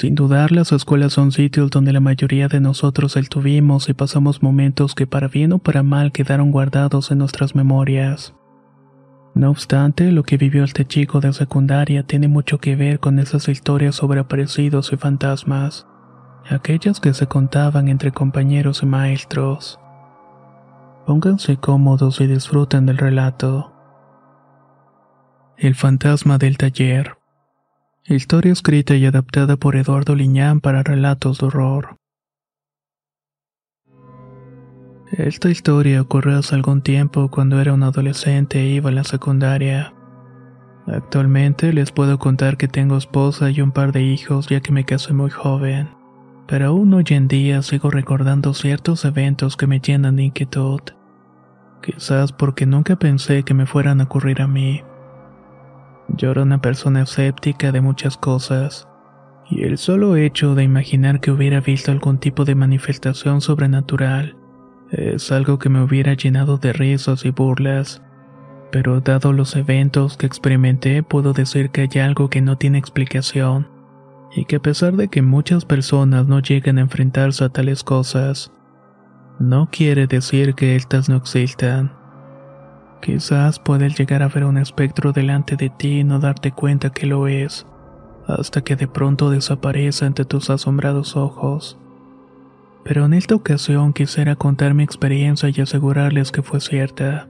Sin dudar, las escuelas son sitios donde la mayoría de nosotros estuvimos y pasamos momentos que para bien o para mal quedaron guardados en nuestras memorias. No obstante, lo que vivió este chico de secundaria tiene mucho que ver con esas historias sobre aparecidos y fantasmas, aquellas que se contaban entre compañeros y maestros. Pónganse cómodos y disfruten del relato. El fantasma del taller. Historia escrita y adaptada por Eduardo Liñán para relatos de horror. Esta historia ocurrió hace algún tiempo cuando era un adolescente e iba a la secundaria. Actualmente les puedo contar que tengo esposa y un par de hijos ya que me casé muy joven, pero aún hoy en día sigo recordando ciertos eventos que me llenan de inquietud. Quizás porque nunca pensé que me fueran a ocurrir a mí. Yo era una persona escéptica de muchas cosas, y el solo hecho de imaginar que hubiera visto algún tipo de manifestación sobrenatural es algo que me hubiera llenado de risas y burlas. Pero dado los eventos que experimenté, puedo decir que hay algo que no tiene explicación, y que a pesar de que muchas personas no llegan a enfrentarse a tales cosas, no quiere decir que estas no existan. Quizás puedes llegar a ver un espectro delante de ti y no darte cuenta que lo es, hasta que de pronto desaparece ante tus asombrados ojos. Pero en esta ocasión quisiera contar mi experiencia y asegurarles que fue cierta.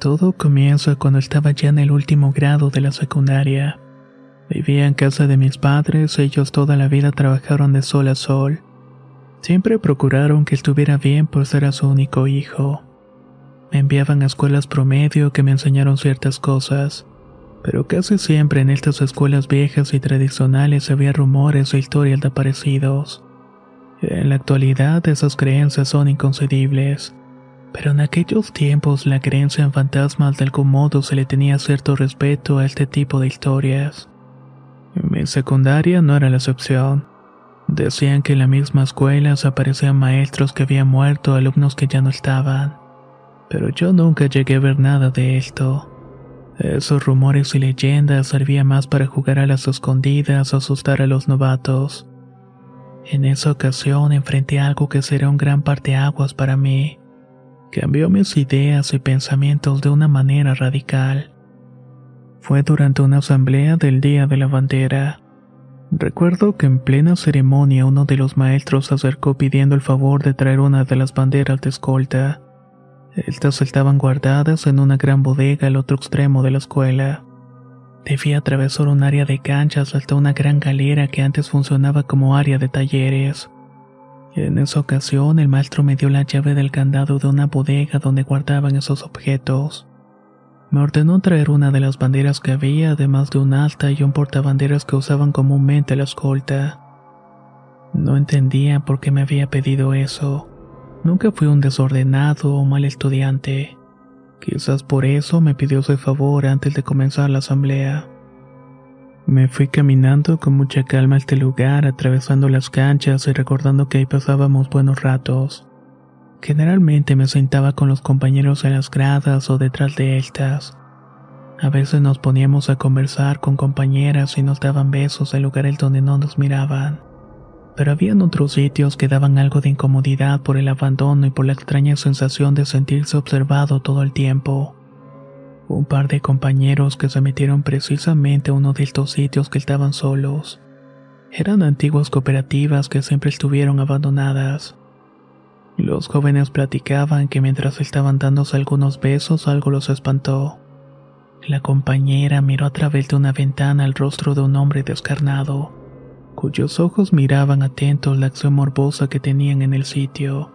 Todo comienza cuando estaba ya en el último grado de la secundaria. Vivía en casa de mis padres, ellos toda la vida trabajaron de sol a sol. Siempre procuraron que estuviera bien por ser su único hijo. Me enviaban a escuelas promedio que me enseñaron ciertas cosas, pero casi siempre en estas escuelas viejas y tradicionales había rumores o historias de aparecidos. En la actualidad esas creencias son inconcebibles, pero en aquellos tiempos la creencia en fantasmas de algún modo se le tenía cierto respeto a este tipo de historias. Mi secundaria no era la excepción. Decían que en la misma escuela se aparecían maestros que habían muerto, alumnos que ya no estaban pero yo nunca llegué a ver nada de esto. Esos rumores y leyendas servían más para jugar a las escondidas o asustar a los novatos. En esa ocasión enfrenté algo que será un gran parteaguas para mí. Cambió mis ideas y pensamientos de una manera radical. Fue durante una asamblea del Día de la Bandera. Recuerdo que en plena ceremonia uno de los maestros se acercó pidiendo el favor de traer una de las banderas de escolta. Estas estaban guardadas en una gran bodega al otro extremo de la escuela. Debía atravesar un área de canchas hasta una gran galera que antes funcionaba como área de talleres. En esa ocasión el maestro me dio la llave del candado de una bodega donde guardaban esos objetos. Me ordenó traer una de las banderas que había, además de un alta y un portabanderas que usaban comúnmente la escolta. No entendía por qué me había pedido eso. Nunca fui un desordenado o mal estudiante. Quizás por eso me pidió ese favor antes de comenzar la asamblea. Me fui caminando con mucha calma a este lugar, atravesando las canchas y recordando que ahí pasábamos buenos ratos. Generalmente me sentaba con los compañeros en las gradas o detrás de estas. A veces nos poníamos a conversar con compañeras y nos daban besos en lugares donde no nos miraban. Pero habían otros sitios que daban algo de incomodidad por el abandono y por la extraña sensación de sentirse observado todo el tiempo. Un par de compañeros que se metieron precisamente a uno de estos sitios que estaban solos. Eran antiguas cooperativas que siempre estuvieron abandonadas. Los jóvenes platicaban que mientras estaban dándose algunos besos algo los espantó. La compañera miró a través de una ventana el rostro de un hombre descarnado, cuyos ojos miraban atentos la acción morbosa que tenían en el sitio.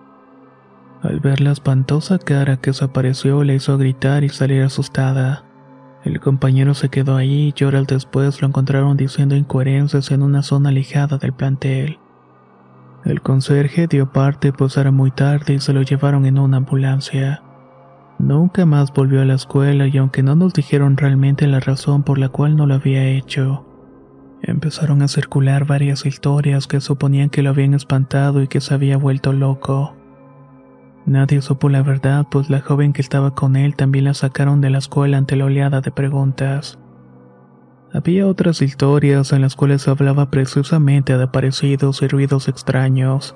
Al ver la espantosa cara que se apareció le hizo gritar y salir asustada. El compañero se quedó ahí y horas después lo encontraron diciendo incoherencias en una zona alejada del plantel. El conserje dio parte pues era muy tarde y se lo llevaron en una ambulancia. Nunca más volvió a la escuela y aunque no nos dijeron realmente la razón por la cual no lo había hecho, empezaron a circular varias historias que suponían que lo habían espantado y que se había vuelto loco. Nadie supo la verdad, pues la joven que estaba con él también la sacaron de la escuela ante la oleada de preguntas. Había otras historias en las cuales se hablaba precisamente de aparecidos y ruidos extraños,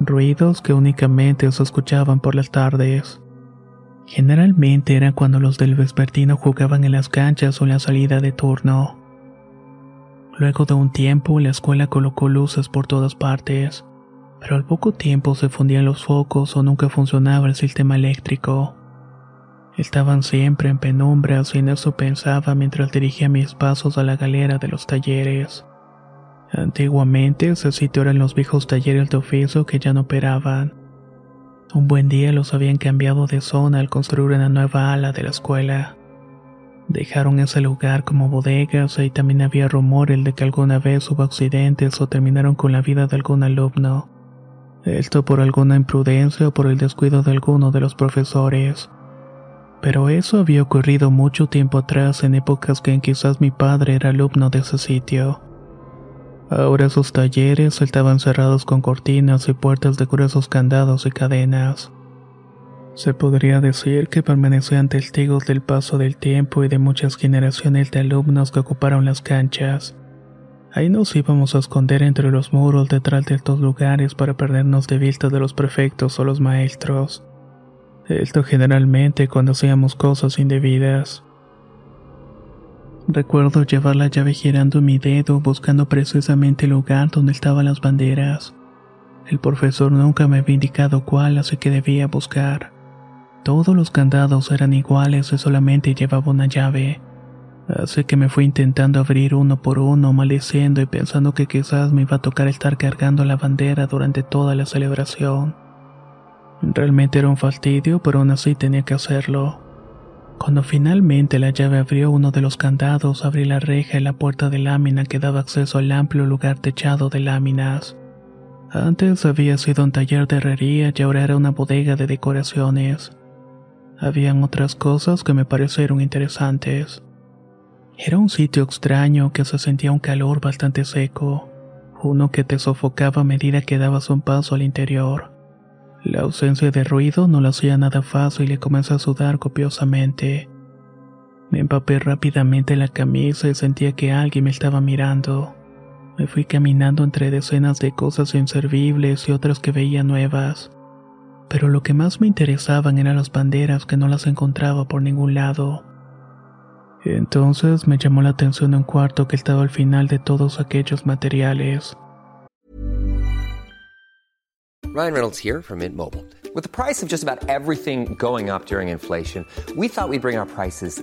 ruidos que únicamente se escuchaban por las tardes. Generalmente era cuando los del vespertino jugaban en las canchas o en la salida de turno. Luego de un tiempo la escuela colocó luces por todas partes, pero al poco tiempo se fundían los focos o nunca funcionaba el sistema eléctrico. Estaban siempre en penumbras y en eso pensaba mientras dirigía mis pasos a la galera de los talleres. Antiguamente ese sitio eran los viejos talleres de oficio que ya no operaban. Un buen día los habían cambiado de zona al construir una nueva ala de la escuela. Dejaron ese lugar como bodegas y también había rumores de que alguna vez hubo accidentes o terminaron con la vida de algún alumno. Esto por alguna imprudencia o por el descuido de alguno de los profesores. Pero eso había ocurrido mucho tiempo atrás en épocas que quizás mi padre era alumno de ese sitio. Ahora sus talleres estaban cerrados con cortinas y puertas de gruesos candados y cadenas. Se podría decir que permanecían testigos del paso del tiempo y de muchas generaciones de alumnos que ocuparon las canchas. Ahí nos íbamos a esconder entre los muros detrás de estos lugares para perdernos de vista de los prefectos o los maestros. Esto generalmente cuando hacíamos cosas indebidas. Recuerdo llevar la llave girando mi dedo buscando precisamente el lugar donde estaban las banderas. El profesor nunca me había indicado cuál, así que debía buscar. Todos los candados eran iguales y solamente llevaba una llave. Así que me fui intentando abrir uno por uno, maldiciendo y pensando que quizás me iba a tocar estar cargando la bandera durante toda la celebración. Realmente era un fastidio, pero aún así tenía que hacerlo. Cuando finalmente la llave abrió uno de los candados, abrí la reja y la puerta de lámina que daba acceso al amplio lugar techado de láminas. Antes había sido un taller de herrería y ahora era una bodega de decoraciones. Habían otras cosas que me parecieron interesantes. Era un sitio extraño que se sentía un calor bastante seco, uno que te sofocaba a medida que dabas un paso al interior. La ausencia de ruido no lo hacía nada fácil y comencé a sudar copiosamente. Me empapé rápidamente la camisa y sentía que alguien me estaba mirando. Me fui caminando entre decenas de cosas inservibles y otras que veía nuevas. Pero lo que más me interesaban eran las banderas que no las encontraba por ningún lado. Entonces me llamó la atención un cuarto que estaba al final de todos aquellos materiales. Ryan Reynolds here from Mint Mobile. With the price of just about everything going up during inflation, we thought we'd bring our prices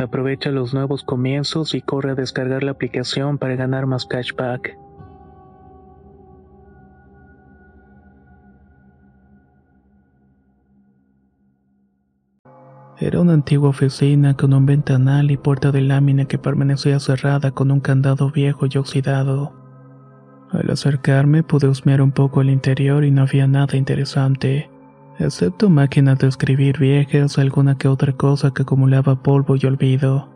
Aprovecha los nuevos comienzos y corre a descargar la aplicación para ganar más cashback. Era una antigua oficina con un ventanal y puerta de lámina que permanecía cerrada con un candado viejo y oxidado. Al acercarme pude husmear un poco el interior y no había nada interesante, excepto máquinas de escribir viejas, alguna que otra cosa que acumulaba polvo y olvido.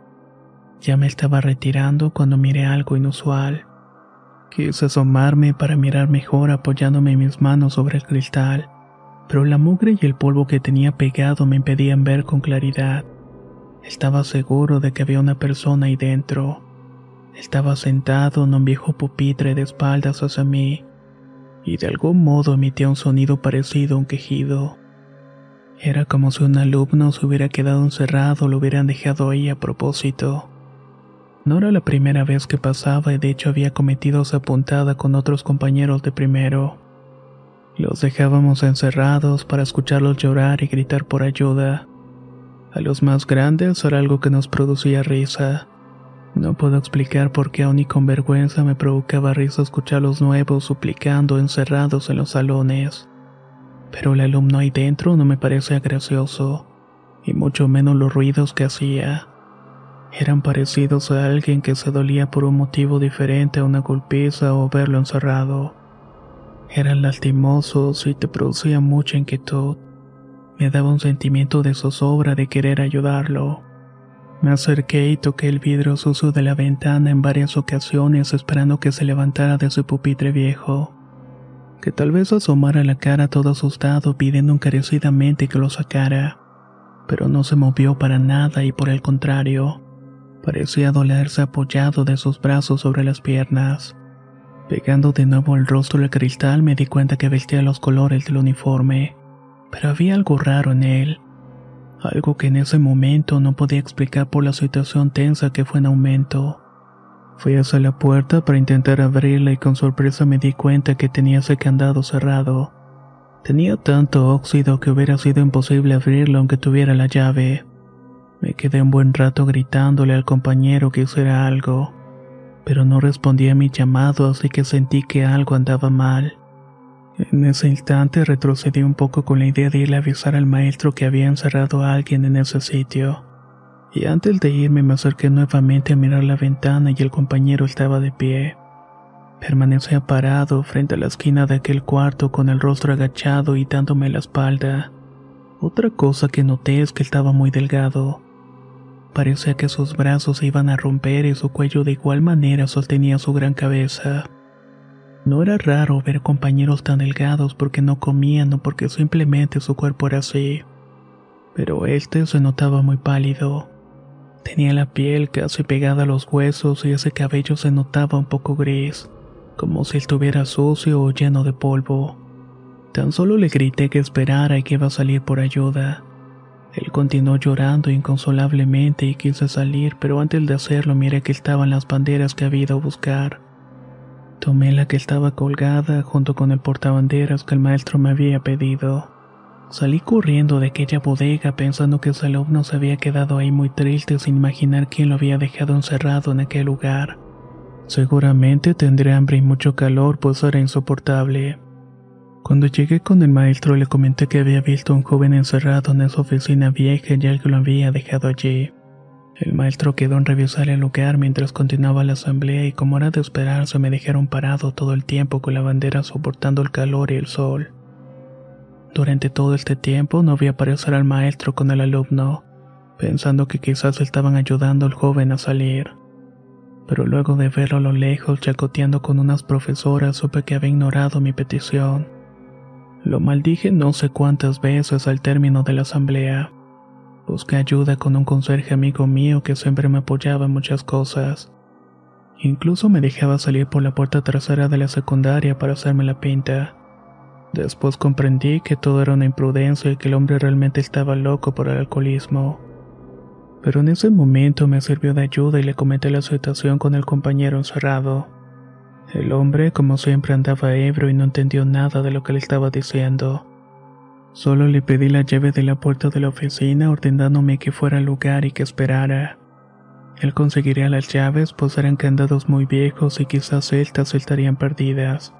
Ya me estaba retirando cuando miré algo inusual. Quise asomarme para mirar mejor apoyándome mis manos sobre el cristal, pero la mugre y el polvo que tenía pegado me impedían ver con claridad. Estaba seguro de que había una persona ahí dentro. Estaba sentado en un viejo pupitre de espaldas hacia mí, y de algún modo emitía un sonido parecido a un quejido. Era como si un alumno se hubiera quedado encerrado o lo hubieran dejado ahí a propósito. No era la primera vez que pasaba y de hecho había cometido esa puntada con otros compañeros de primero. Los dejábamos encerrados para escucharlos llorar y gritar por ayuda. A los más grandes era algo que nos producía risa. No puedo explicar por qué aún y con vergüenza me provocaba risa escuchar a los nuevos suplicando encerrados en los salones. Pero el alumno ahí dentro no me parecía gracioso, y mucho menos los ruidos que hacía. Eran parecidos a alguien que se dolía por un motivo diferente a una golpiza o verlo encerrado. Eran lastimosos y te producían mucha inquietud. Me daba un sentimiento de zozobra de querer ayudarlo. Me acerqué y toqué el vidrio sucio de la ventana en varias ocasiones esperando que se levantara de su pupitre viejo. Que tal vez asomara la cara todo asustado pidiendo encarecidamente que lo sacara. Pero no se movió para nada y por el contrario, parecía dolerse apoyado de sus brazos sobre las piernas. Pegando de nuevo el rostro al cristal me di cuenta que vestía los colores del uniforme, pero había algo raro en él, algo que en ese momento no podía explicar por la situación tensa que fue en aumento. Fui hacia la puerta para intentar abrirla y con sorpresa me di cuenta que tenía ese candado cerrado. Tenía tanto óxido que hubiera sido imposible abrirlo aunque tuviera la llave. Me quedé un buen rato gritándole al compañero que hiciera algo pero no respondía a mi llamado, así que sentí que algo andaba mal. En ese instante retrocedí un poco con la idea de ir a avisar al maestro que había encerrado a alguien en ese sitio. Y antes de irme me acerqué nuevamente a mirar la ventana y el compañero estaba de pie. Permanecía parado frente a la esquina de aquel cuarto con el rostro agachado y dándome la espalda. Otra cosa que noté es que estaba muy delgado. Parecía que sus brazos se iban a romper y su cuello de igual manera sostenía su gran cabeza. No era raro ver compañeros tan delgados porque no comían o porque simplemente su cuerpo era así. Pero este se notaba muy pálido. Tenía la piel casi pegada a los huesos y ese cabello se notaba un poco gris, como si estuviera sucio o lleno de polvo. Tan solo le grité que esperara y que iba a salir por ayuda. Él continuó llorando inconsolablemente y quise salir, pero antes de hacerlo miré que estaban las banderas que había ido a buscar. Tomé la que estaba colgada junto con el portabanderas que el maestro me había pedido. Salí corriendo de aquella bodega pensando que ese alumno se había quedado ahí muy triste sin imaginar quién lo había dejado encerrado en aquel lugar. Seguramente tendría hambre y mucho calor, pues era insoportable. Cuando llegué con el maestro le comenté que había visto a un joven encerrado en esa oficina vieja y alguien lo había dejado allí. El maestro quedó en revisar el lugar mientras continuaba la asamblea y como era de esperarse me dejaron parado todo el tiempo con la bandera soportando el calor y el sol. Durante todo este tiempo no vi aparecer al maestro con el alumno, pensando que quizás estaban ayudando al joven a salir. Pero luego de verlo a lo lejos chacoteando con unas profesoras supe que había ignorado mi petición. Lo maldije no sé cuántas veces al término de la asamblea. Busqué ayuda con un conserje amigo mío que siempre me apoyaba en muchas cosas. Incluso me dejaba salir por la puerta trasera de la secundaria para hacerme la pinta. Después comprendí que todo era una imprudencia y que el hombre realmente estaba loco por el alcoholismo. Pero en ese momento me sirvió de ayuda y le comenté la situación con el compañero encerrado. El hombre, como siempre, andaba ebrio y no entendió nada de lo que le estaba diciendo. Solo le pedí la llave de la puerta de la oficina ordenándome que fuera al lugar y que esperara. Él conseguiría las llaves, pues eran candados muy viejos y quizás estas estarían perdidas.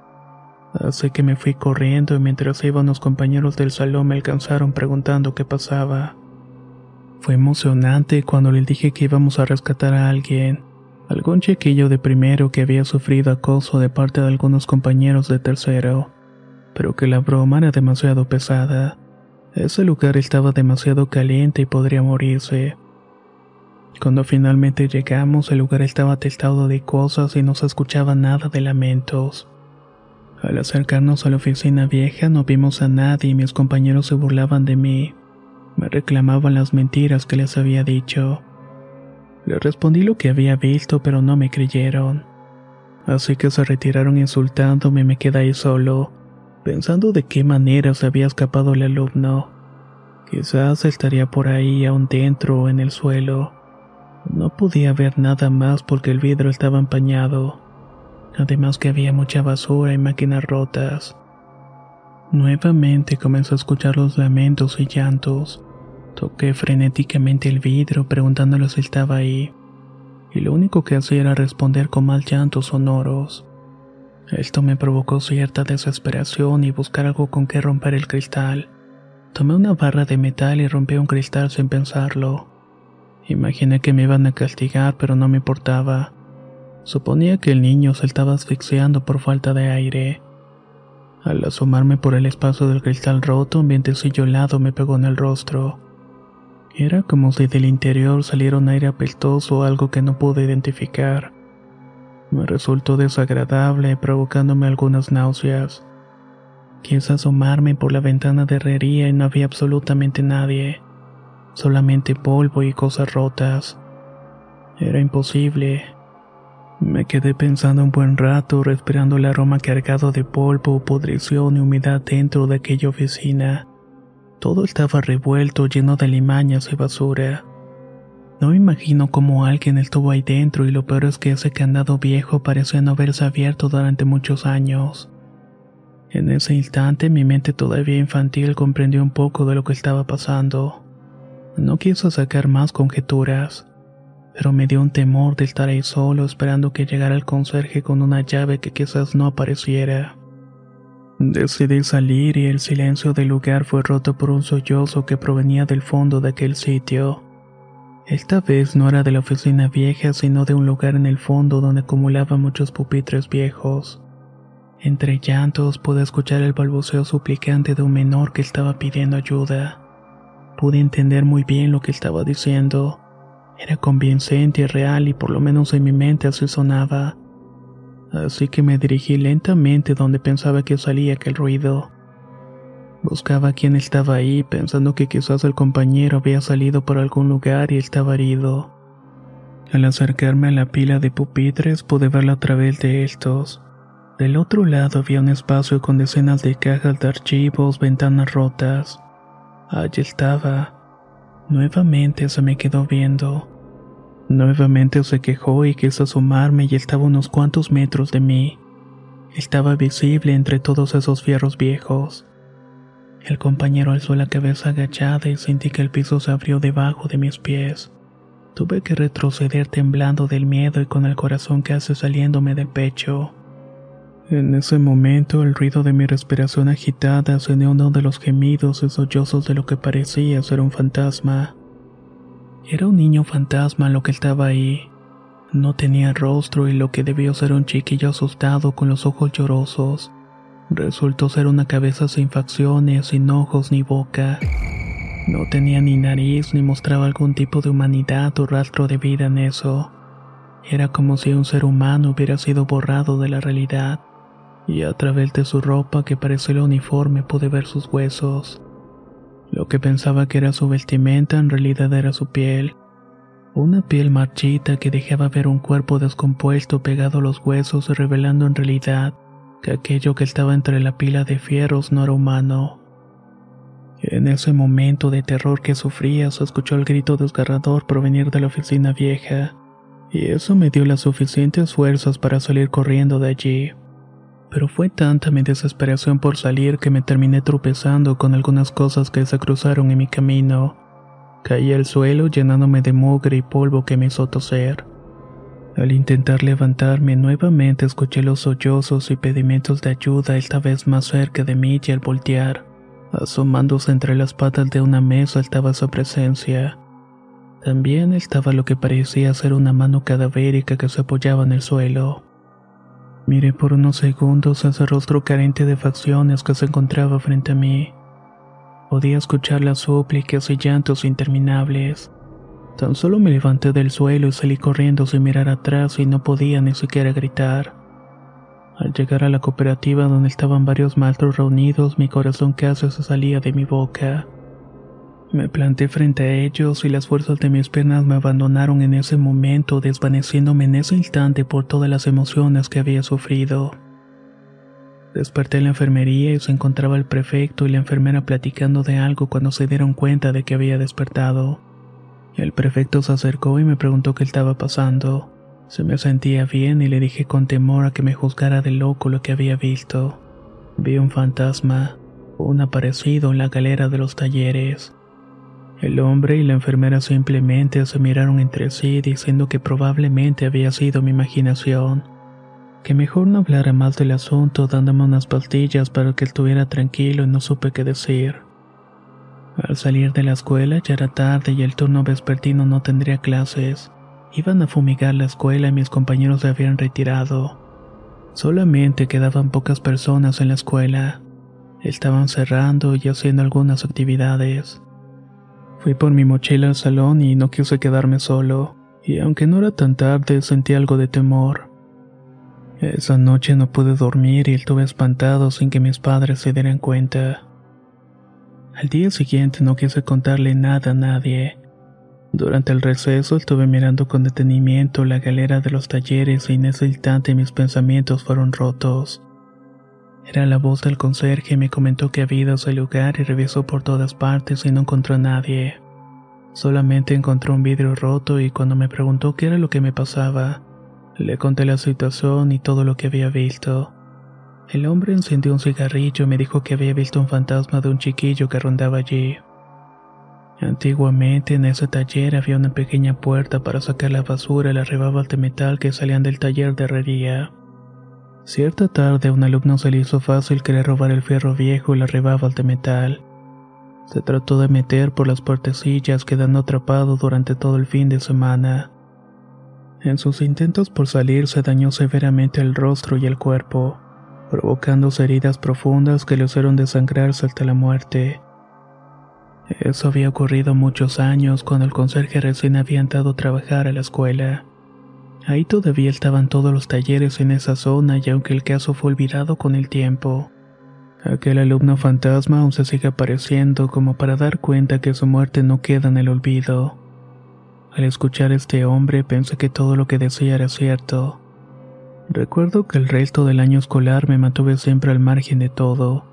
Así que me fui corriendo y mientras iban los compañeros del salón me alcanzaron preguntando qué pasaba. Fue emocionante cuando le dije que íbamos a rescatar a alguien, algún chiquillo de primero que había sufrido acoso de parte de algunos compañeros de tercero, pero que la broma era demasiado pesada. Ese lugar estaba demasiado caliente y podría morirse. Cuando finalmente llegamos, el lugar estaba atestado de cosas y no se escuchaba nada de lamentos. Al acercarnos a la oficina vieja no vimos a nadie y mis compañeros se burlaban de mí. Me reclamaban las mentiras que les había dicho. Les respondí lo que había visto, pero no me creyeron. Así que se retiraron insultándome y me quedé ahí solo, pensando de qué manera se había escapado el alumno. Quizás estaría por ahí aún dentro o en el suelo. No podía ver nada más porque el vidrio estaba empañado además que había mucha basura y máquinas rotas. Nuevamente comenzó a escuchar los lamentos y llantos. Toqué frenéticamente el vidrio preguntándole si estaba ahí, y lo único que hacía era responder con mal llantos sonoros. Esto me provocó cierta desesperación y buscar algo con que romper el cristal. Tomé una barra de metal y rompí un cristal sin pensarlo. Imaginé que me iban a castigar, pero no me importaba. Suponía que el niño se estaba asfixiando por falta de aire. Al asomarme por el espacio del cristal roto, un vientecillo helado me pegó en el rostro. Era como si del interior saliera un aire apestoso o algo que no pude identificar. Me resultó desagradable, provocándome algunas náuseas. Quise asomarme por la ventana de herrería y no había absolutamente nadie, solamente polvo y cosas rotas. Era imposible. Me quedé pensando un buen rato, respirando el aroma cargado de polvo, pudrición y humedad dentro de aquella oficina. Todo estaba revuelto, lleno de limañas y basura. No me imagino cómo alguien estuvo ahí dentro y lo peor es que ese candado viejo parecía no haberse abierto durante muchos años. En ese instante mi mente todavía infantil comprendió un poco de lo que estaba pasando. No quiso sacar más conjeturas pero me dio un temor de estar ahí solo esperando que llegara el conserje con una llave que quizás no apareciera. Decidí salir y el silencio del lugar fue roto por un sollozo que provenía del fondo de aquel sitio. Esta vez no era de la oficina vieja, sino de un lugar en el fondo donde acumulaban muchos pupitres viejos. Entre llantos pude escuchar el balbuceo suplicante de un menor que estaba pidiendo ayuda. Pude entender muy bien lo que estaba diciendo era convincente y real y por lo menos en mi mente así sonaba. así que me dirigí lentamente donde pensaba que salía aquel ruido. Buscaba a quien estaba ahí, pensando que quizás el compañero había salido por algún lugar y estaba herido. Al acercarme a la pila de pupitres pude verla a través de estos. Del otro lado había un espacio con decenas de cajas de archivos, ventanas rotas. Allí estaba. Nuevamente se me quedó viendo. Nuevamente se quejó y quiso asomarme y estaba unos cuantos metros de mí. Estaba visible entre todos esos fierros viejos. El compañero alzó la cabeza agachada y sentí que el piso se abrió debajo de mis pies. Tuve que retroceder temblando del miedo y con el corazón casi saliéndome del pecho. En ese momento el ruido de mi respiración agitada se unió uno de los gemidos y sollozos de lo que parecía ser un fantasma. Era un niño fantasma lo que estaba ahí. No tenía rostro y lo que debió ser un chiquillo asustado con los ojos llorosos. Resultó ser una cabeza sin facciones, sin ojos ni boca. No tenía ni nariz ni mostraba algún tipo de humanidad o rastro de vida en eso. Era como si un ser humano hubiera sido borrado de la realidad, y a través de su ropa que parecía el uniforme pude ver sus huesos. Lo que pensaba que era su vestimenta en realidad era su piel. Una piel marchita que dejaba ver un cuerpo descompuesto pegado a los huesos revelando en realidad que aquello que estaba entre la pila de fierros no era humano. En ese momento de terror que sufría, se escuchó el grito desgarrador provenir de la oficina vieja, y eso me dio las suficientes fuerzas para salir corriendo de allí. Pero fue tanta mi desesperación por salir que me terminé tropezando con algunas cosas que se cruzaron en mi camino. Caí al suelo llenándome de mugre y polvo que me hizo toser. Al intentar levantarme nuevamente escuché los sollozos y pedimentos de ayuda esta vez más cerca de mí y al voltear, asomándose entre las patas de una mesa estaba su presencia. También estaba lo que parecía ser una mano cadavérica que se apoyaba en el suelo. Miré por unos segundos ese rostro carente de facciones que se encontraba frente a mí. Podía escuchar las súplicas y llantos interminables. Tan solo me levanté del suelo y salí corriendo sin mirar atrás y no podía ni siquiera gritar. Al llegar a la cooperativa donde estaban varios maestros reunidos, mi corazón casi se salía de mi boca. Me planté frente a ellos y las fuerzas de mis penas me abandonaron en ese momento, desvaneciéndome en ese instante por todas las emociones que había sufrido. Desperté en la enfermería y se encontraba el prefecto y la enfermera platicando de algo cuando se dieron cuenta de que había despertado. El prefecto se acercó y me preguntó qué estaba pasando. Se me sentía bien y le dije con temor a que me juzgara de loco lo que había visto. Vi un fantasma, un aparecido en la galera de los talleres. El hombre y la enfermera simplemente se miraron entre sí diciendo que probablemente había sido mi imaginación, que mejor no hablara más del asunto dándome unas pastillas para que estuviera tranquilo y no supe qué decir. Al salir de la escuela ya era tarde y el turno vespertino no tendría clases. Iban a fumigar la escuela y mis compañeros se habían retirado. Solamente quedaban pocas personas en la escuela. Estaban cerrando y haciendo algunas actividades. Fui por mi mochila al salón y no quise quedarme solo, y aunque no era tan tarde sentí algo de temor. Esa noche no pude dormir y estuve espantado sin que mis padres se dieran cuenta. Al día siguiente no quise contarle nada a nadie. Durante el receso estuve mirando con detenimiento la galera de los talleres y en ese instante mis pensamientos fueron rotos. Era la voz del conserje y me comentó que había ido a ese lugar y revisó por todas partes y no encontró a nadie. Solamente encontró un vidrio roto y cuando me preguntó qué era lo que me pasaba, le conté la situación y todo lo que había visto. El hombre encendió un cigarrillo y me dijo que había visto un fantasma de un chiquillo que rondaba allí. Antiguamente en ese taller había una pequeña puerta para sacar la basura y las rebajas de metal que salían del taller de herrería. Cierta tarde un alumno se le hizo fácil querer robar el fierro viejo y las rebabas de metal. Se trató de meter por las puertecillas quedando atrapado durante todo el fin de semana. En sus intentos por salir se dañó severamente el rostro y el cuerpo provocando heridas profundas que le hicieron desangrarse hasta la muerte. Eso había ocurrido muchos años cuando el conserje recién había entrado a trabajar a la escuela. Ahí todavía estaban todos los talleres en esa zona y aunque el caso fue olvidado con el tiempo, aquel alumno fantasma aún se sigue apareciendo como para dar cuenta que su muerte no queda en el olvido. Al escuchar a este hombre pensé que todo lo que decía era cierto. Recuerdo que el resto del año escolar me mantuve siempre al margen de todo.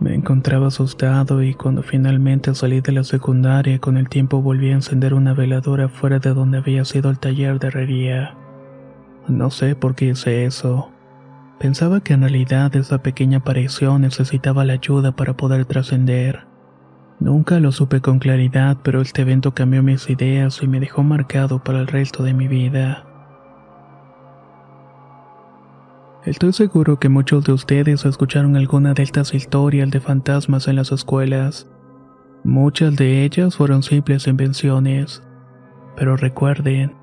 Me encontraba asustado y cuando finalmente salí de la secundaria con el tiempo volví a encender una veladora fuera de donde había sido el taller de herrería. No sé por qué hice eso. Pensaba que en realidad esa pequeña aparición necesitaba la ayuda para poder trascender. Nunca lo supe con claridad, pero este evento cambió mis ideas y me dejó marcado para el resto de mi vida. Estoy seguro que muchos de ustedes escucharon alguna de estas historias de fantasmas en las escuelas. Muchas de ellas fueron simples invenciones. Pero recuerden,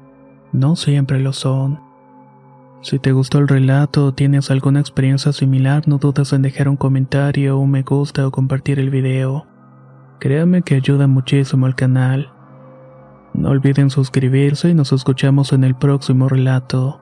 no siempre lo son. Si te gustó el relato o tienes alguna experiencia similar, no dudes en dejar un comentario, un me gusta o compartir el video. Créame que ayuda muchísimo al canal. No olviden suscribirse y nos escuchamos en el próximo relato.